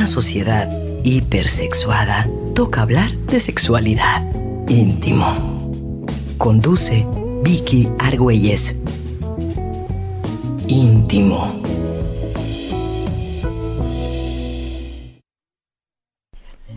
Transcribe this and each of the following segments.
una sociedad hipersexuada, toca hablar de sexualidad. Íntimo. Conduce Vicky Argüelles. Íntimo.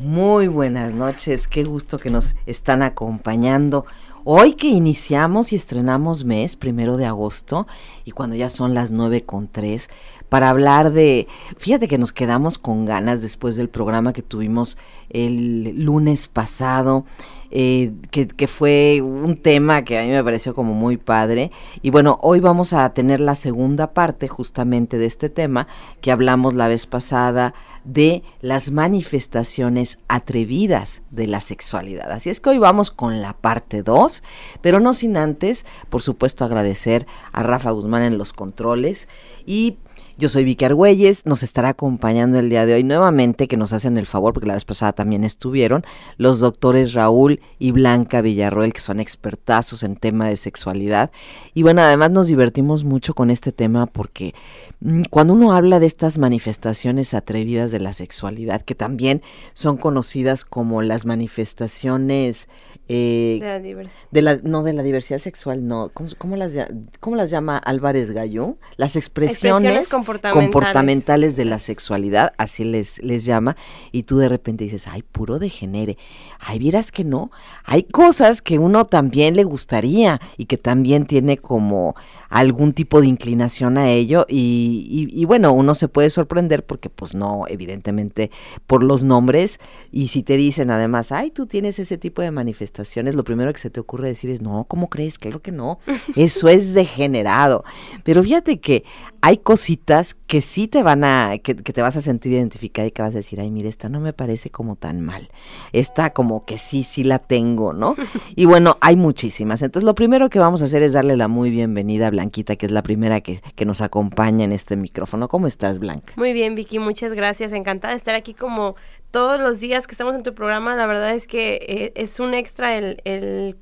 Muy buenas noches, qué gusto que nos están acompañando. Hoy que iniciamos y estrenamos mes, primero de agosto, y cuando ya son las nueve con tres, para hablar de, fíjate que nos quedamos con ganas después del programa que tuvimos el lunes pasado, eh, que, que, fue un tema que a mí me pareció como muy padre. Y bueno, hoy vamos a tener la segunda parte justamente de este tema que hablamos la vez pasada de las manifestaciones atrevidas de la sexualidad. Así es que hoy vamos con la parte 2, pero no sin antes, por supuesto, agradecer a Rafa Guzmán en los controles y yo soy Vicky Argüelles, nos estará acompañando el día de hoy nuevamente, que nos hacen el favor, porque la vez pasada también estuvieron, los doctores Raúl y Blanca Villarroel, que son expertazos en tema de sexualidad. Y bueno, además nos divertimos mucho con este tema porque mm, cuando uno habla de estas manifestaciones atrevidas de la sexualidad, que también son conocidas como las manifestaciones eh, de, la diversidad. no de la diversidad sexual, no. ¿Cómo, las, cómo las llama Álvarez Gallú? Las expresiones, comportamentales. de la sexualidad, así les, les llama, y tú de repente dices, ay, puro degenere. Ay, vieras que no. Hay cosas que uno también le gustaría y que también tiene como algún tipo de inclinación a ello y, y, bueno, uno se puede sorprender porque pues no, evidentemente por los nombres y si te dicen además, ay, tú tienes ese tipo de manifestaciones, lo primero que se te ocurre decir es, no, ¿cómo crees? Claro que no, eso es degenerado. Pero fíjate que hay cositas que sí te van a, que, que, te vas a sentir identificada y que vas a decir, ay, mire, esta no me parece como tan mal. Esta como que sí, sí la tengo, ¿no? Y bueno, hay muchísimas. Entonces, lo primero que vamos a hacer es darle la muy bienvenida a Blanquita, que es la primera que, que nos acompaña en este micrófono. ¿Cómo estás, Blanca? Muy bien, Vicky, muchas gracias. Encantada de estar aquí como todos los días que estamos en tu programa. La verdad es que eh, es un extra el, el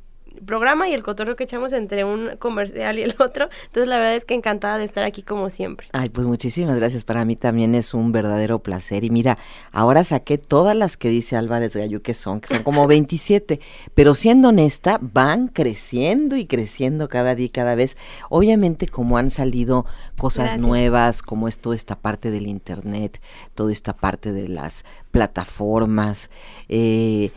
programa y el cotorreo que echamos entre un comercial y el otro. Entonces, la verdad es que encantada de estar aquí como siempre. Ay, pues muchísimas gracias. Para mí también es un verdadero placer. Y mira, ahora saqué todas las que dice Álvarez Gallú que son, que son como 27. pero siendo honesta, van creciendo y creciendo cada día y cada vez. Obviamente, como han salido cosas nuevas, como es toda esta parte del Internet, toda esta parte de las plataformas, eh,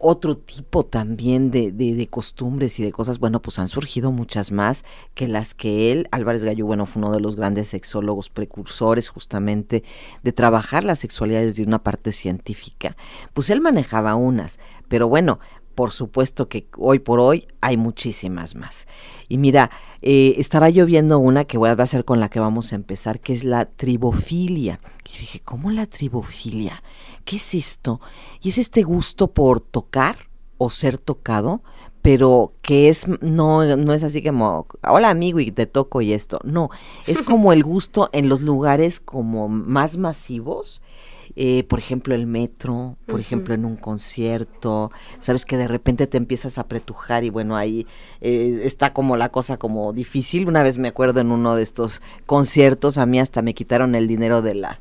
otro tipo también de, de, costumbres y de cosas, bueno, pues han surgido muchas más que las que él, Álvarez Gallo, bueno, fue uno de los grandes sexólogos precursores justamente de trabajar la sexualidad desde una parte científica. Pues él manejaba unas, pero bueno, por supuesto que hoy por hoy hay muchísimas más. Y mira, eh, estaba yo viendo una que voy a, ser con la que vamos a empezar, que es la tribofilia. Y yo dije, ¿cómo la tribofilia? ¿Qué es esto? Y es este gusto por tocar o ser tocado, pero que es no no es así como hola amigo y te toco y esto no es como el gusto en los lugares como más masivos eh, por ejemplo, el metro, por ejemplo, en un concierto, sabes que de repente te empiezas a pretujar y bueno, ahí eh, está como la cosa como difícil. Una vez me acuerdo en uno de estos conciertos, a mí hasta me quitaron el dinero de la...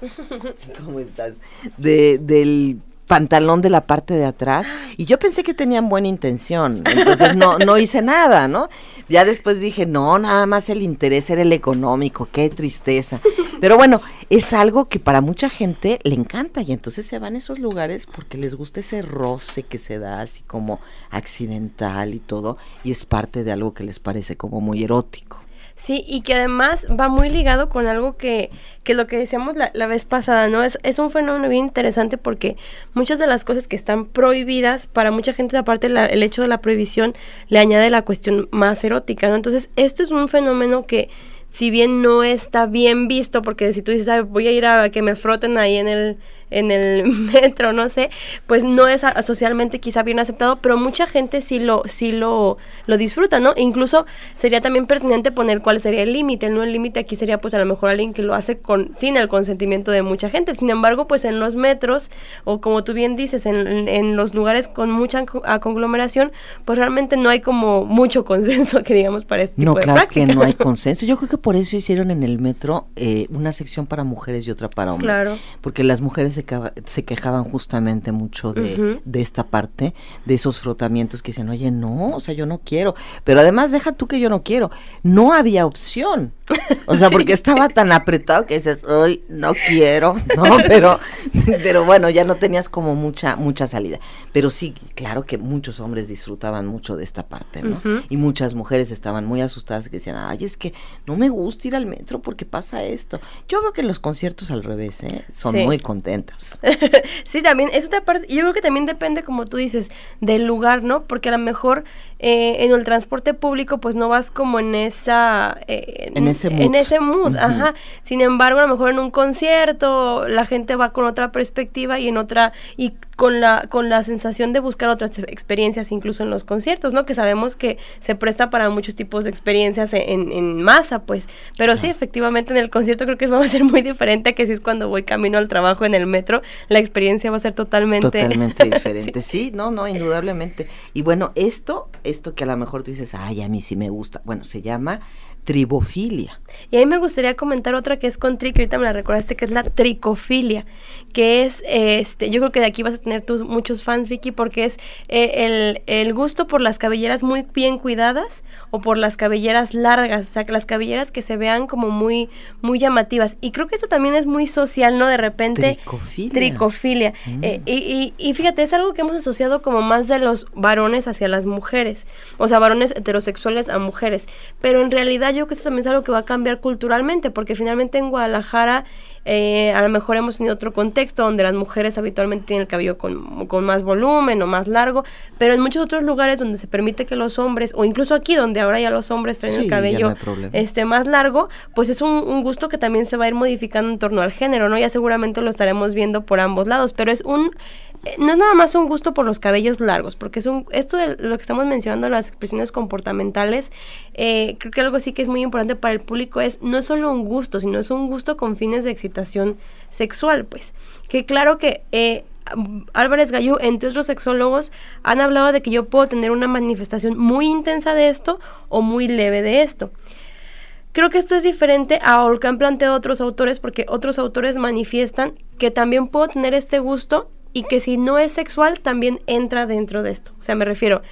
¿Cómo estás? De, del pantalón de la parte de atrás y yo pensé que tenían buena intención, entonces no, no hice nada, ¿no? Ya después dije, no, nada más el interés era el económico, qué tristeza. Pero bueno, es algo que para mucha gente le encanta y entonces se van a esos lugares porque les gusta ese roce que se da así como accidental y todo y es parte de algo que les parece como muy erótico. Sí, y que además va muy ligado con algo que, que lo que decíamos la, la, vez pasada, ¿no? Es, es un fenómeno bien interesante porque muchas de las cosas que están prohibidas, para mucha gente, aparte el hecho de la prohibición, le añade la cuestión más erótica, ¿no? Entonces, esto es un fenómeno que, si bien no está bien visto, porque si tú dices, voy a ir a que me froten ahí en el en el metro, no sé, pues no es socialmente quizá bien aceptado, pero mucha gente sí lo, sí lo, lo disfruta, ¿no? incluso sería también pertinente poner cuál sería el límite, ¿no? El límite aquí sería pues a lo mejor alguien que lo hace con, sin el consentimiento de mucha gente. Sin embargo, pues en los metros, o como tú bien dices, en, en los lugares con mucha conglomeración, pues realmente no hay como mucho consenso que digamos para este no, tipo claro que no hay consenso. Yo creo que por eso hicieron en el metro eh, una sección para mujeres y otra para hombres. Claro. Porque las mujeres se, se quejaban justamente mucho de, de, esta parte, de esos frotamientos que dicen, oye, no, o sea, yo no quiero. Pero además, deja tú que yo no quiero. No había opción. O sea, porque estaba tan apretado que dices, ay, no quiero, no, pero, pero bueno, ya no tenías como mucha, mucha salida. Pero sí, claro que muchos hombres disfrutaban mucho de esta parte, ¿no? Y muchas mujeres estaban muy asustadas que decían, ay, es que no me gusta ir al metro porque pasa esto. Yo veo que los conciertos al revés, ¿eh? Son muy sí, también, es otra parte, yo creo que también depende, como tú dices, del lugar, ¿no? Porque a lo mejor eh, en el transporte público, pues no vas como en esa... Eh, en ese mood. En ese mood, ajá. Sin embargo, a lo mejor en un concierto la gente va con otra perspectiva y en otra... y con la, con la sensación de buscar otras experiencias incluso en los conciertos, ¿no? Que sabemos que se presta para muchos tipos de experiencias en, en masa, pues. Pero sí, efectivamente en el concierto creo que va a ser muy diferente que si es cuando voy camino al trabajo en el metro, la experiencia va a ser totalmente... Totalmente diferente, sí. no, no, indudablemente. Y bueno, esto, esto que a lo mejor tú dices, ay, a mí sí me gusta, bueno, se llama tribofilia. Y a mí me gustaría comentar otra que es con tri, que ahorita me la recordaste, que es la tricofilia, que es, este, yo creo que de aquí vas a tener tus muchos fans, Vicky, porque es eh, el, el, gusto por las cabelleras muy bien cuidadas o por las cabelleras largas, o sea, que las cabelleras que se vean como muy, muy llamativas. Y creo que eso también es muy social, ¿no? De repente. Tricofilia. Tricofilia. Mm. Eh, y, y, y fíjate, es algo que hemos asociado como más de los varones hacia las mujeres, o sea, varones heterosexuales a mujeres, pero en realidad yo creo que eso también es algo que va a cambiar culturalmente, porque finalmente en Guadalajara eh, a lo mejor hemos tenido otro contexto donde las mujeres habitualmente tienen el cabello con, con, más volumen o más largo, pero en muchos otros lugares donde se permite que los hombres, o incluso aquí donde ahora ya los hombres traen el cabello este, más largo, pues es un, un, gusto que también se va a ir modificando en torno al género, ¿no? Ya seguramente lo estaremos viendo por ambos lados, pero es un no es nada más un gusto por los cabellos largos, porque es un, esto de lo que estamos mencionando, las expresiones comportamentales, eh, creo que algo sí que es muy importante para el público es, no es solo un gusto, sino es un gusto con fines de excitación sexual, pues. Que claro que eh, Álvarez Gallú, entre otros sexólogos, han hablado de que yo puedo tener una manifestación muy intensa de esto o muy leve de esto. Creo que esto es diferente a lo que han planteado otros autores, porque otros autores manifiestan que también puedo tener este gusto y que si no es sexual también entra dentro de esto. O sea, me refiero,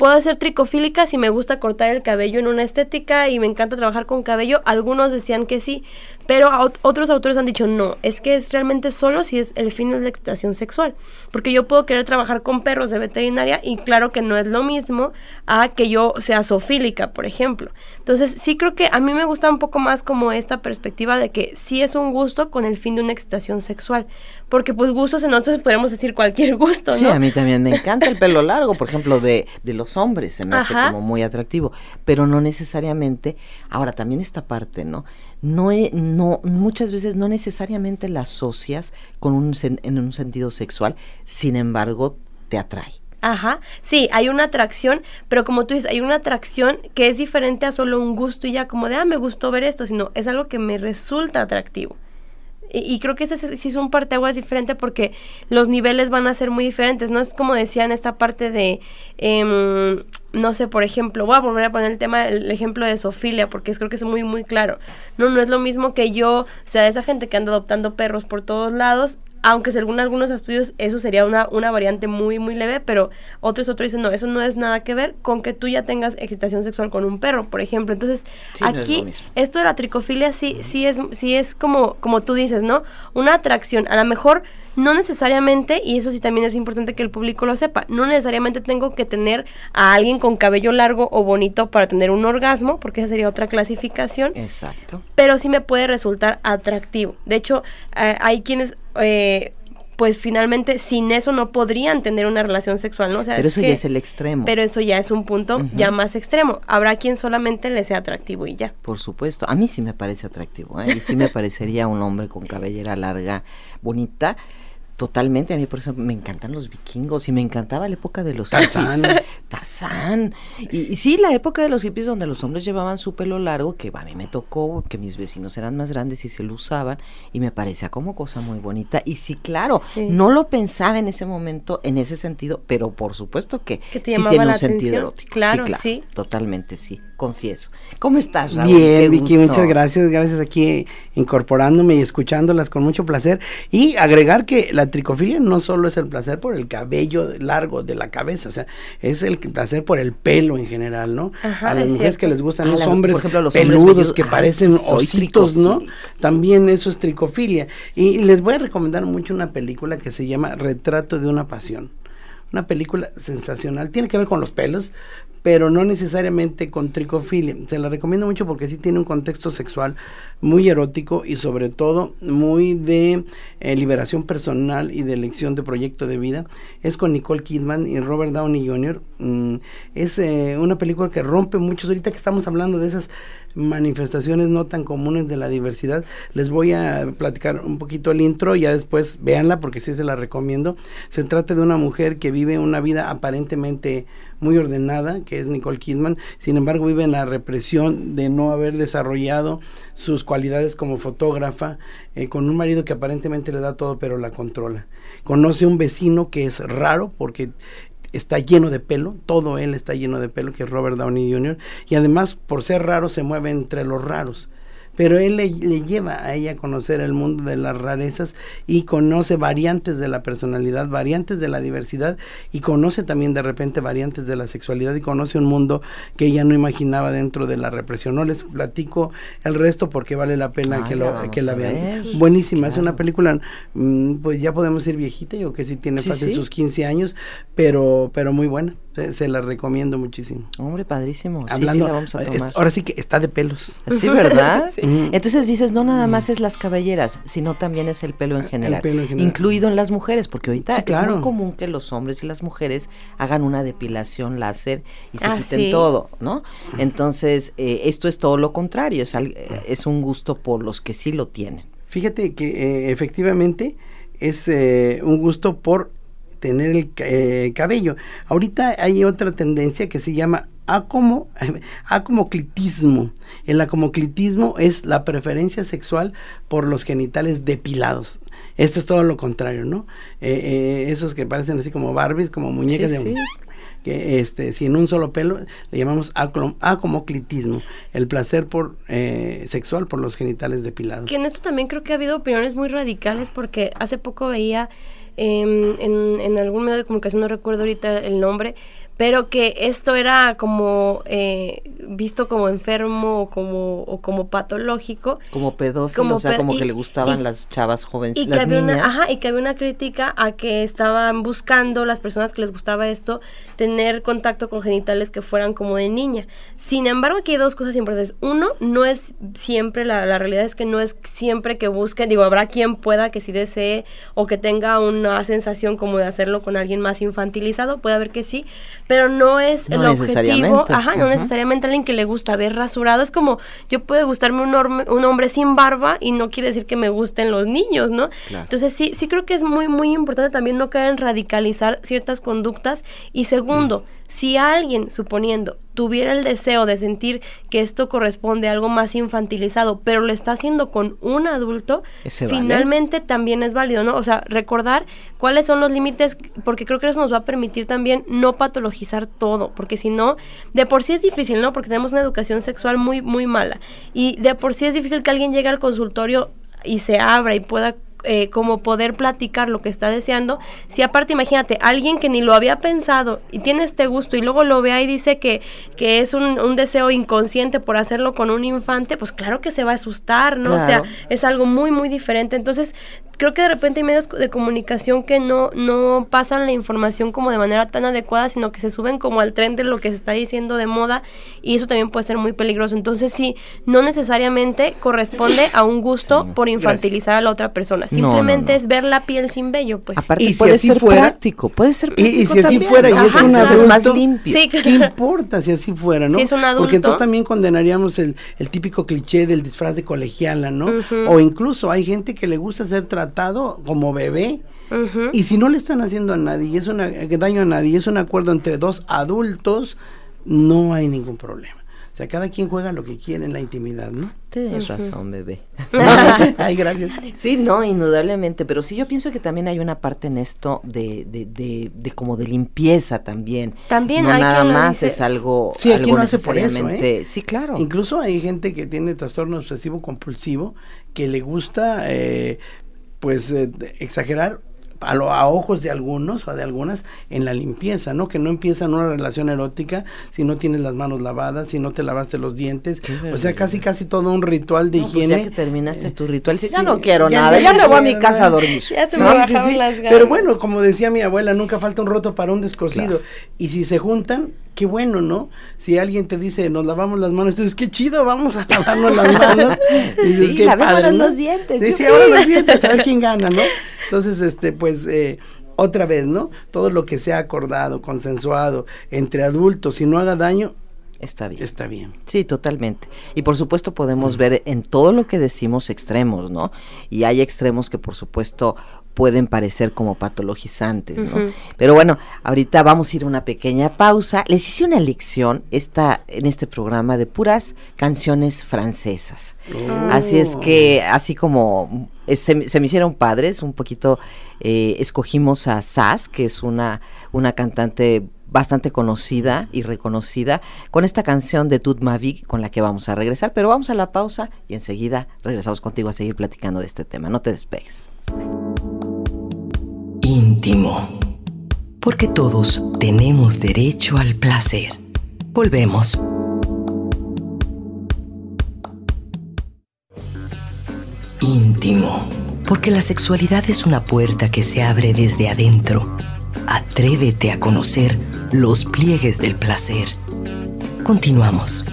Puedo ser tricofílica si me gusta cortar el cabello en una estética y me encanta trabajar con cabello. Algunos decían que sí, pero otros autores han dicho no, es que es realmente solo si es el fin de la excitación sexual. Porque yo puedo querer trabajar con perros de veterinaria y claro que no es lo mismo a que yo sea zoofílica, por ejemplo. Entonces sí creo que a mí me gusta un poco más como esta perspectiva de que sí es un gusto con el fin de una excitación sexual. Porque pues gustos en otros podemos decir cualquier gusto, ¿no? Sí, a mí también me encanta el pelo largo, por ejemplo, de, de los hombres, se me hace como muy atractivo, pero no necesariamente, ahora también esta parte, ¿no? No, no muchas veces no necesariamente la asocias con un en un sentido sexual, sin embargo, te atrae. Ajá, sí, hay una atracción, pero como tú dices, hay una atracción que es diferente a solo un gusto y ya como de, ah, me gustó ver esto, sino es algo que me resulta atractivo. Y, creo que ese sí es un parteaguas diferente porque los niveles van a ser muy diferentes, ¿no? Es como decían esta parte de, em, no sé, por ejemplo, voy a volver a poner el tema, el ejemplo de Sofilia, porque es, creo que es muy, muy claro. No, no es lo mismo que yo, o sea, esa gente que anda adoptando perros por todos lados, aunque según algunos estudios eso sería una, una variante muy, muy leve, pero otros otros dicen, no, eso no es nada que ver con que tú ya tengas excitación sexual con un perro, por ejemplo. Entonces, aquí, esto de la tricofilia sí, sí es, sí es como, como tú dices, ¿no? Una atracción, a lo mejor no necesariamente, y eso sí también es importante que el público lo sepa, no necesariamente tengo que tener a alguien con cabello largo o bonito para tener un orgasmo, porque esa sería otra clasificación. Exacto. Pero sí me puede resultar atractivo. De hecho, eh, hay quienes... Eh, pues finalmente sin eso no podrían tener una relación sexual, ¿no? O sea, pero eso ya es el extremo. Pero eso ya es un punto ya más extremo. Habrá quien solamente le sea atractivo y ya. Por supuesto, a mí sí me parece atractivo, ¿eh? y sí me parecería un hombre con cabellera larga, bonita, Totalmente, a mí por ejemplo me encantan los vikingos y me encantaba la época de los Tarzán. hippies. Tarzán. Y, y sí, la época de los hippies donde los hombres llevaban su pelo largo, que a mí me tocó, que mis vecinos eran más grandes y se lo usaban, y me parecía como cosa muy bonita. Y sí, claro, Sí. no lo pensaba en ese momento, en ese sentido, pero por supuesto que, sí tiene un sentido atención. erótico. Claro, sí, claro, sí. totalmente sí, confieso. ¿Cómo estás, Raúl? Bien, Vicky, muchas gracias, gracias aquí eh, incorporándome y escuchándolas con mucho placer. Y agregar que la tricofilia no solo es el placer por el cabello largo de la cabeza, o sea, es el placer por el pelo en general, ¿no? Ajá, a las es mujeres que les gustan los las- hombres por ejemplo, los hombres peludos que Ay, parecen ositos, ¿no? También eso es tricofilia. Y les voy a recomendar mucho una película que se llama Retrato de una pasión. Una película sensacional. Tiene que ver con los pelos, pero no necesariamente con tricofilia. Se la recomiendo mucho porque sí tiene un contexto sexual muy erótico y sobre todo muy de eh, liberación personal y de elección de proyecto de vida. Es con Nicole Kidman y Robert Downey Jr. Mm, es eh, una película que rompe muchos. Ahorita que estamos hablando de esas manifestaciones no tan comunes de la diversidad, les voy a platicar un poquito el intro ya después véanla porque sí se la recomiendo. Se trata de una mujer que vive una vida aparentemente muy ordenada, que es Nicole Kidman, sin embargo vive en la represión de no haber desarrollado sus cualidades como fotógrafa, eh, con un marido que aparentemente le da todo pero la controla. Conoce un vecino que es raro porque está lleno de pelo, todo él está lleno de pelo, que es Robert Downey Jr., y además por ser raro se mueve entre los raros. Pero él le, le lleva a ella a conocer el mundo de las rarezas y conoce variantes de la personalidad, variantes de la diversidad y conoce también de repente variantes de la sexualidad y conoce un mundo que ella no imaginaba dentro de la represión. No les platico el resto porque vale la pena Ay, que, lo, que la vean. ver. Buenísima, es una película, mm, pues ya podemos decir viejita, yo que sí tiene Sí, fácil sí. sus 15 años, pero, pero muy buena, se, se la recomiendo muchísimo. Hombre, padrísimo. Sí, Hablando, sí, la vamos a es- tomar. ahora sí que está de pelos. Sí, ¿verdad? Sí. Entonces dices, no nada más es las cabelleras, sino también es el pelo en general, pelo en general. incluido en las mujeres, porque ahorita Sí, es muy común que los hombres y las mujeres hagan una depilación láser y se Ah, quiten sí. todo, ¿no? Entonces, eh, esto es todo lo contrario, es, al- eh, es un gusto por los que sí lo tienen. Fíjate que eh, efectivamente es eh, un gusto por tener el eh, cabello. Ahorita hay otra tendencia que se llama acomo, acomoclitismo. El acomoclitismo es la preferencia sexual por los genitales depilados. Esto es todo lo contrario, ¿no? Eh, eh, esos que parecen así como Barbies, como muñecas Sí, de sí. que este sin un solo pelo le llamamos acomoclitismo, el placer por eh, sexual por los genitales depilados. Que en esto también creo que ha habido opiniones muy radicales porque hace poco veía em, en, en algún medio de comunicación, no recuerdo ahorita el nombre, pero que esto era como eh, visto como enfermo o como, o como patológico. Como pedófilo, Como o sea, como y- que le gustaban y- las chavas jóvenes, Y que, había niñas. una, ajá, y que había una crítica a que estaban buscando las personas que les gustaba esto tener contacto con genitales que fueran como de niña. Sin embargo, aquí hay dos cosas importantes. Uno, no es siempre, la, la realidad es que no es siempre que busquen, digo, habrá quien pueda que sí desee o que tenga una sensación como de hacerlo con alguien más infantilizado, puede haber que sí, pero no es No el objetivo, ajá, no Ujú. necesariamente alguien que le gusta ver rasurado, es como yo puede gustarme un, un hombre sin barba y no quiere decir que me gusten los niños, ¿no? Claro. Entonces sí, sí creo que es muy, muy importante también no caer en radicalizar ciertas conductas. Y segundo, si alguien, suponiendo, tuviera el deseo de sentir que esto corresponde a algo más infantilizado, pero lo está haciendo con un adulto, vale. finalmente también es válido, ¿no? O sea, recordar cuáles son los límites, porque creo que eso nos va a permitir también no patologizar todo, porque si no, de por sí es difícil, ¿no? Porque tenemos una educación sexual muy, muy mala. Y de por sí es difícil que alguien llegue al consultorio y se abra y pueda eh, como poder platicar lo que está deseando. Si aparte, imagínate, alguien que ni lo había pensado y tiene este gusto y luego lo vea y dice que, que es un, un deseo inconsciente por hacerlo con un infante, pues claro que se va a asustar, ¿no? O sea, es algo muy, muy diferente. Entonces, creo que de repente hay medios de comunicación que no, no pasan la información como de manera tan adecuada, sino que se suben como al tren de lo que se está diciendo de moda y eso también puede ser muy peligroso. Entonces, sí, no necesariamente corresponde a un gusto por infantilizar a la otra persona. No, no, Simplemente no. es ver la piel sin vello, pues. Aparte Y si puede así ser fuera- práctico, puede ser Y- y práctico si así fuera y es un es más adulto, limpio. Sí, ¿Qué importa si así fuera, no? Si es un adulto. Porque entonces también condenaríamos el, el típico cliché del disfraz de colegiala, ¿no? O incluso hay gente que le gusta ser tratado como bebé. Y si no le están haciendo a nadie, y es una, daño a nadie, y es un acuerdo entre dos adultos, no hay ningún problema sea, cada quien juega lo que quiere en la intimidad, ¿no? Tienes razón, bebé. Ay, gracias. Sí, no, indudablemente, pero sí yo pienso que también hay una parte en esto de, de, de, de como de limpieza también. También no hay nada quien más es algo, Sí, aquí algo no hace por eso, ¿eh? Sí, claro. Incluso hay gente que tiene trastorno obsesivo compulsivo que le gusta, eh, pues, eh, exagerar a, lo- a ojos de algunos o de algunas en la limpieza, ¿no? Que no empiezan una relación erótica si no tienes las manos lavadas, si no te lavaste los dientes. Qué O sea, casi, casi todo un ritual de No, pues higiene. ya que terminaste tu ritual, dices, ya sí, no quiero ya nada, no ya me voy a mi casa a dormir. Ya se Sí, me sí, sí, las ganas. Pero bueno, como decía mi abuela, nunca falta un roto para un descosido. Claro. Y si se juntan, qué bueno, ¿no? Si alguien te dice, nos lavamos las manos, tú dices, qué chido, vamos a lavarnos las manos. Y dices, Sí, "Qué lavémonos padre, ¿no?". los dientes, Sí, sí, ahora los dientes, a ver quién gana, ¿no? Entonces, este, pues, eh, otra vez, ¿no? Todo lo que sea acordado, consensuado entre adultos y no haga daño, Está bien. está bien. Sí, totalmente. Y por supuesto podemos ver en todo lo que decimos extremos, ¿no? Y hay extremos que por supuesto pueden parecer como patologizantes, ¿no? Pero bueno, ahorita vamos a ir a una pequeña pausa. Les hice una lección esta, en este programa de puras canciones francesas. Así es Oh. que, así como eh, se, me- se me hicieron padres, un poquito eh, escogimos a Sass, que es una, una cantante bastante conocida y reconocida, con esta canción de Toute ma vie con la que vamos a regresar. Pero vamos a la pausa y enseguida regresamos contigo a seguir platicando de este tema. No te despegues. Íntimo. Porque todos tenemos derecho al placer. Volvemos. Íntimo. Porque la sexualidad es una puerta que se abre desde adentro. Atrévete a conocer los pliegues del placer. Continuamos.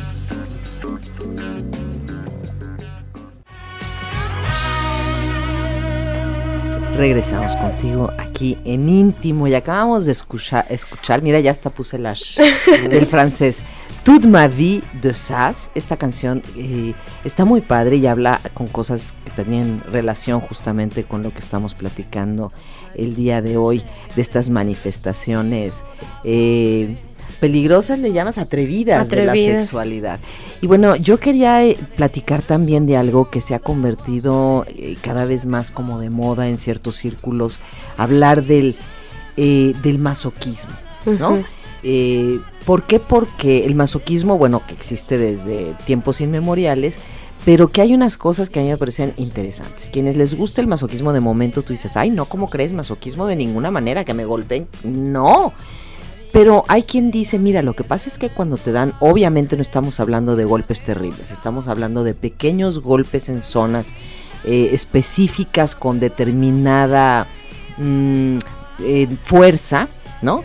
Regresamos contigo aquí en íntimo y acabamos de escuchar, escuchar mira, ya hasta puse la sh del francés. Toute ma vie de Sass, esta canción eh, está muy padre y habla con cosas que tenían relación justamente con lo que estamos platicando el día de hoy, de estas manifestaciones eh, peligrosas, le llamas atrevidas, de la sexualidad. Y bueno, yo quería eh, platicar también de algo que se ha convertido eh, cada vez más como de moda en ciertos círculos, hablar del, eh, del masoquismo, ¿no? Ujú. Eh, ¿Por qué? Porque el masoquismo, bueno, que existe desde tiempos inmemoriales, pero que hay unas cosas que a mí me parecen interesantes. Quienes les gusta el masoquismo de momento, tú dices, ay, no, ¿cómo crees? Masoquismo de ninguna manera, que me golpeen. No. Pero hay quien dice, mira, lo que pasa es que cuando te dan, obviamente no estamos hablando de golpes terribles, estamos hablando de pequeños golpes en zonas eh, específicas con determinada mm, eh, fuerza, ¿no?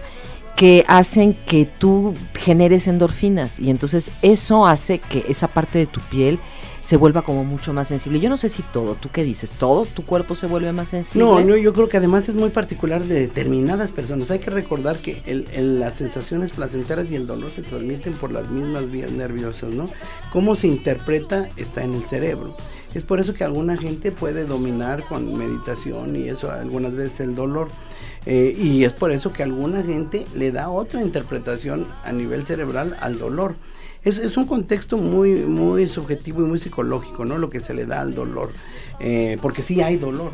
que hacen que tú generes endorfinas y entonces eso hace que esa parte de tu piel se vuelva como mucho más sensible. Yo no sé si todo, ¿tú qué dices? ¿Todo tu cuerpo se vuelve más sensible? No, no, yo creo que además es muy particular de determinadas personas. Hay que recordar que el- el- las sensaciones placenteras y el dolor se transmiten por las mismas vías nerviosas, ¿no? Cómo se interpreta está en el cerebro. Es por eso que alguna gente puede dominar con meditación y eso algunas veces el dolor. Eh, y es por eso que alguna gente le da otra interpretación a nivel cerebral al dolor. Es, es un contexto muy, muy subjetivo y muy psicológico, ¿no? Lo que se le da al dolor. Eh, porque sí hay dolor.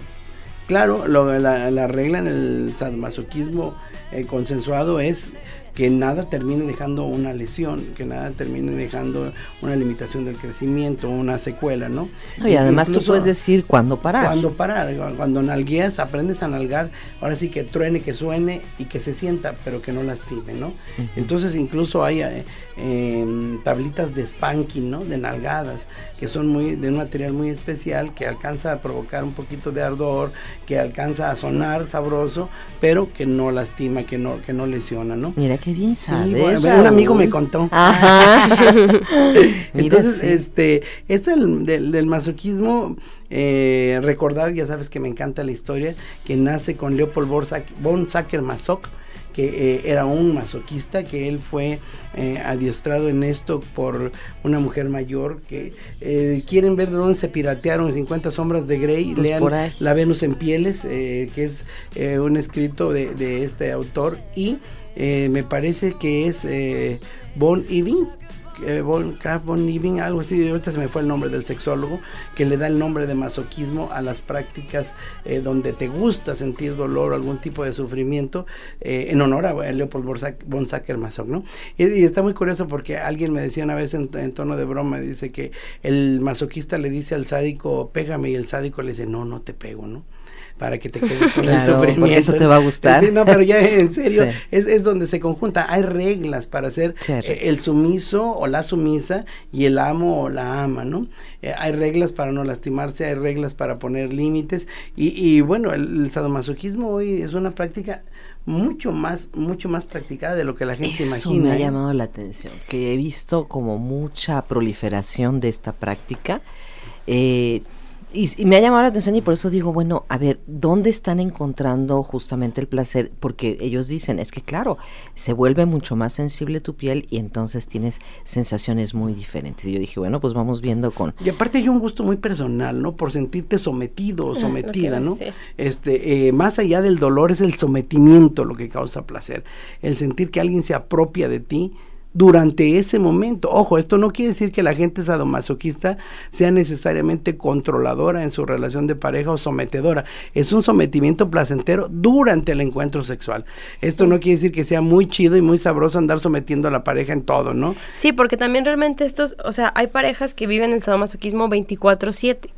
Claro, lo- la, la regla en el sadomasoquismo eh, consensuado es que nada termine dejando una lesión, que nada termine dejando una limitación del crecimiento, una secuela, ¿no? No, y además tú puedes decir cuándo parar. Cuando parar, cuando nalgueas, aprendes a nalgar, ahora sí que truene, que suene y que se sienta, pero que no lastime, ¿no? Entonces incluso hay eh, em, tablitas de spanking, ¿no? De nalgadas, que son muy de un material muy especial que alcanza a provocar un poquito de ardor, que alcanza a sonar sabroso, pero que no lastima, que no que no lesiona, ¿no? Mira qué bien Sí, bueno, un amigo me contó. Ajá. Mira, Entonces, sí. este, este del, del- del masoquismo, eh, recordar, ya sabes que me encanta la historia, que nace con Leopold von Sack- von Sacker-Masoch, que eh, era un masoquista, que él fue eh, adiestrado en esto por una mujer mayor, que eh, quieren ver de dónde se piratearon 50 sombras de Grey, Pues lean. La Venus en Pieles, que es un escrito de, de, este autor, y me parece que es Bon Iving, eh, Von Kraft Von Living, algo así, ahorita se me fue el nombre del sexólogo, que le da el nombre de masoquismo a las prácticas eh, donde te gusta sentir dolor o algún tipo de sufrimiento, eh, en honor a Leopold von Sacher-Masoch, ¿no? Y, y, está muy curioso porque alguien me decía una vez en, en, tono de broma, dice que el masoquista le dice al sádico, pégame, y el sádico le dice, no, no te pego, ¿no? Para que te quedes con claro, el sufrimiento. Eso te va a gustar. Sí, no, pero ya en serio, sí. es, es, donde se conjunta. Hay reglas para ser eh, el sumiso o la sumisa y el amo o la ama, ¿no? Eh, hay reglas para no lastimarse, hay reglas para poner límites. Y, y bueno, el, el, sadomasoquismo hoy es una práctica mucho más, mucho más practicada de lo que la gente Eso imagina. me ha ¿eh? llamado la atención, que he visto como mucha proliferación de esta práctica. Eh, y, y, me ha llamado la atención y por eso digo, bueno, a ver, ¿dónde están encontrando justamente el placer? Porque ellos dicen, es que claro, se vuelve mucho más sensible tu piel y entonces tienes sensaciones muy diferentes. Y yo dije, bueno, pues vamos viendo con... Y aparte hay un gusto muy personal, ¿no? Por sentirte sometido o sometida, ¿no? Este, eh, más allá del dolor es el sometimiento lo que causa placer. El sentir que alguien se apropia de ti durante ese momento. Ojo, esto no quiere decir que la gente sadomasoquista sea necesariamente controladora en su relación de pareja o sometedora. Es un sometimiento placentero durante el encuentro sexual. Esto no quiere decir que sea muy chido y muy sabroso andar sometiendo a la pareja en todo, ¿no? Sí, porque también realmente estos, o sea, hay parejas que viven el sadomasoquismo 24/7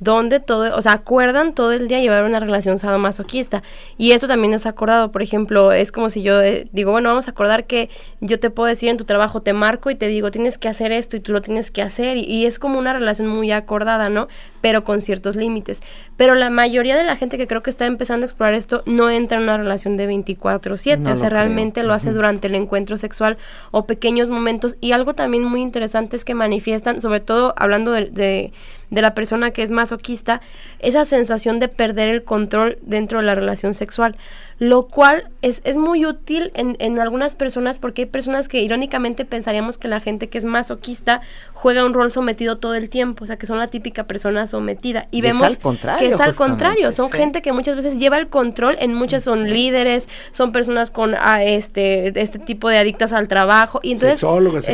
donde todo, o sea, acuerdan todo el día llevar una relación sadomasoquista. Y eso también es acordado. Por ejemplo, es como si yo eh, digo, bueno, vamos a acordar que yo te puedo decir en tu trabajo, te marco y te digo, tienes que hacer esto y tú lo tienes que hacer. Y, y es como una relación muy acordada, ¿no? Pero con ciertos límites. Pero la mayoría de la gente que creo que está empezando a explorar esto no entra en una relación de 24/7. No o sea, realmente creo. lo hace durante el encuentro sexual o pequeños momentos. Y algo también muy interesante es que manifiestan, sobre todo hablando de, de de la persona que es masoquista, esa sensación de perder el control dentro de la relación sexual, lo cual es, es muy útil en, en, algunas personas porque hay personas que irónicamente pensaríamos que la gente que es masoquista juega un rol sometido todo el tiempo, o sea, que son la típica persona sometida. Y, Y vemos es al contrario, que es al contrario, son sí. gente que muchas veces lleva el control, en muchas son líderes, son personas con ah, este, este tipo de adictas al trabajo, y entonces... Este, sexólogas,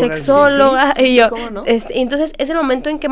sexóloga, sí, sí, y yo, ¿cómo no? este, entonces es el momento en que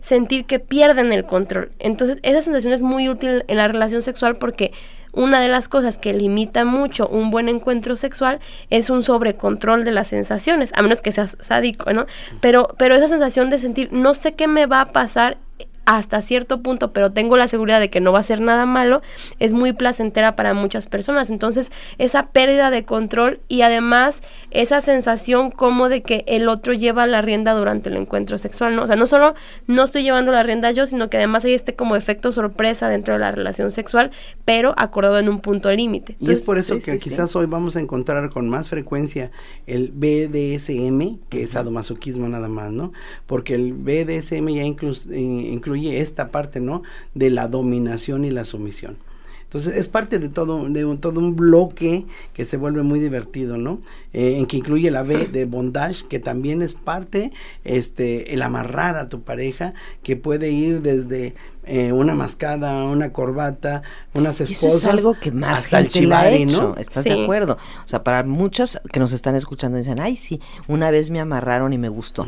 sentir que pierden el control. Entonces esa sensación es muy útil en la relación sexual porque una de las cosas que limita mucho un buen encuentro sexual es un sobrecontrol de las sensaciones, a menos que seas sádico, ¿no? Pero, pero esa sensación de sentir, no sé qué me va a pasar hasta cierto punto, pero tengo la seguridad de que no va a ser nada malo, es muy placentera para muchas personas. Entonces, esa pérdida de control y además esa sensación como de que el otro lleva la rienda durante el encuentro sexual, ¿no? O sea, no solo no estoy llevando la rienda yo, sino que además hay este como efecto sorpresa dentro de la relación sexual, pero acordado en un punto límite. Y es por eso sí, que sí, quizás sí. hoy vamos a encontrar con más frecuencia el BDSM, que es sadomasoquismo nada más, ¿no? Porque el BDSM ya eh, incluye esta parte, ¿no? De la dominación y la sumisión. Entonces es parte de todo, de un, todo un bloque que se vuelve muy divertido, ¿no? Eh, en que incluye la B de bondage, que también es parte, este, el amarrar a tu pareja, que puede ir desde eh, una mascada, una corbata, unas esposas. eso es algo que más hasta el gente la ha chivari, hecho, ¿no? ¿estás Sí. de acuerdo? O sea, para muchos que nos están escuchando dicen, ay, sí, una vez me amarraron y me gustó.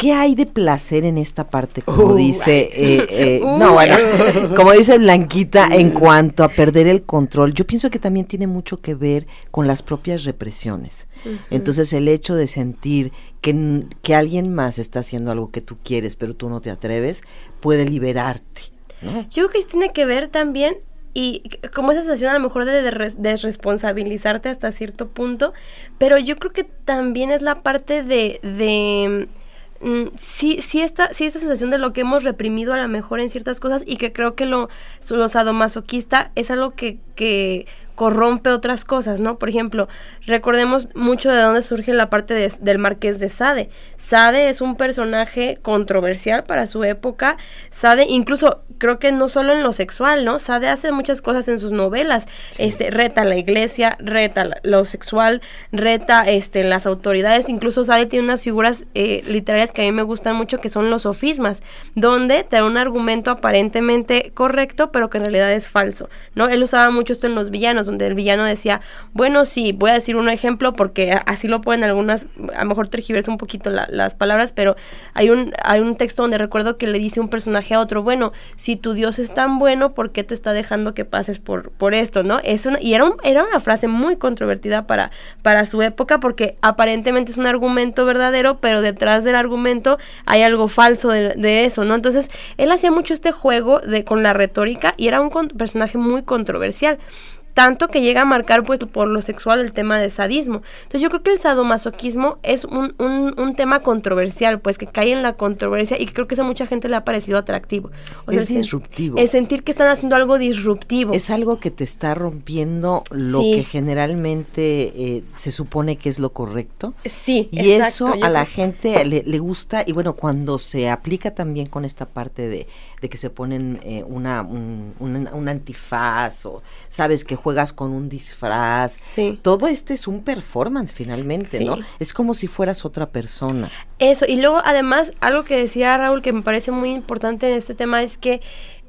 ¿Qué hay de placer en esta parte? Como Uh, dice, eh, eh, Uy. no, bueno, como dice Blanquita, en cuanto a perder el control, yo pienso que también tiene mucho que ver con las propias represiones. Entonces, el hecho de sentir que, que alguien más está haciendo algo que tú quieres, pero tú no te atreves, puede liberarte. ¿no? Yo creo que tiene que ver también y como esa sensación a lo mejor de desresponsabilizarte hasta cierto punto, pero yo creo que también es la parte de, de mm, sí, sí esta, sí esta sensación de lo que hemos reprimido a lo mejor en ciertas cosas y que creo que lo, lo sadomasoquista es algo que, que corrompe otras cosas, ¿no? Por ejemplo, recordemos mucho de dónde surge la parte del Marqués de Sade. Sade es un personaje controversial para su época. Sade, incluso creo que no solo en lo sexual, ¿no? Sade hace muchas cosas en sus novelas. Este, reta la iglesia, reta lo sexual, reta este, las autoridades. Incluso Sade tiene unas figuras eh, literarias que a mí me gustan mucho, que son los sofismas, donde te da un argumento aparentemente correcto, pero que en realidad es falso, ¿no? Él usaba mucho esto en los villanos, donde el villano decía, bueno, sí, voy a decir un ejemplo porque así lo pueden algunas, a lo mejor tergiversa un poquito las palabras, pero hay un, hay un texto donde recuerdo que le dice un personaje a otro, bueno, si tu Dios es tan bueno, ¿por qué te está dejando que pases por, por esto, no? Es y era, era una frase muy controvertida para, para su época porque aparentemente es un argumento verdadero, pero detrás del argumento hay algo falso de, de eso, ¿no? Entonces, él hacía mucho este juego de, con la retórica y era un personaje muy controversial tanto que llega a marcar pues por lo sexual el tema de sadismo. Entonces yo creo que el sadomasoquismo es un, un, tema controversial, pues que cae en la controversia y creo que eso a mucha gente le ha parecido atractivo. es disruptivo. Es sentir que están haciendo algo disruptivo. Es algo que te está rompiendo lo que generalmente eh, se supone que es lo correcto. Sí. Y eso a la gente le, le gusta y bueno, cuando se aplica también con esta parte de de que se ponen eh, una, un, antifaz o sabes que juegas con un disfraz. Sí. Todo este es un performance finalmente, ¿no? Es como si fueras otra persona. Eso, y luego además algo que decía Raúl que me parece muy importante en este tema es que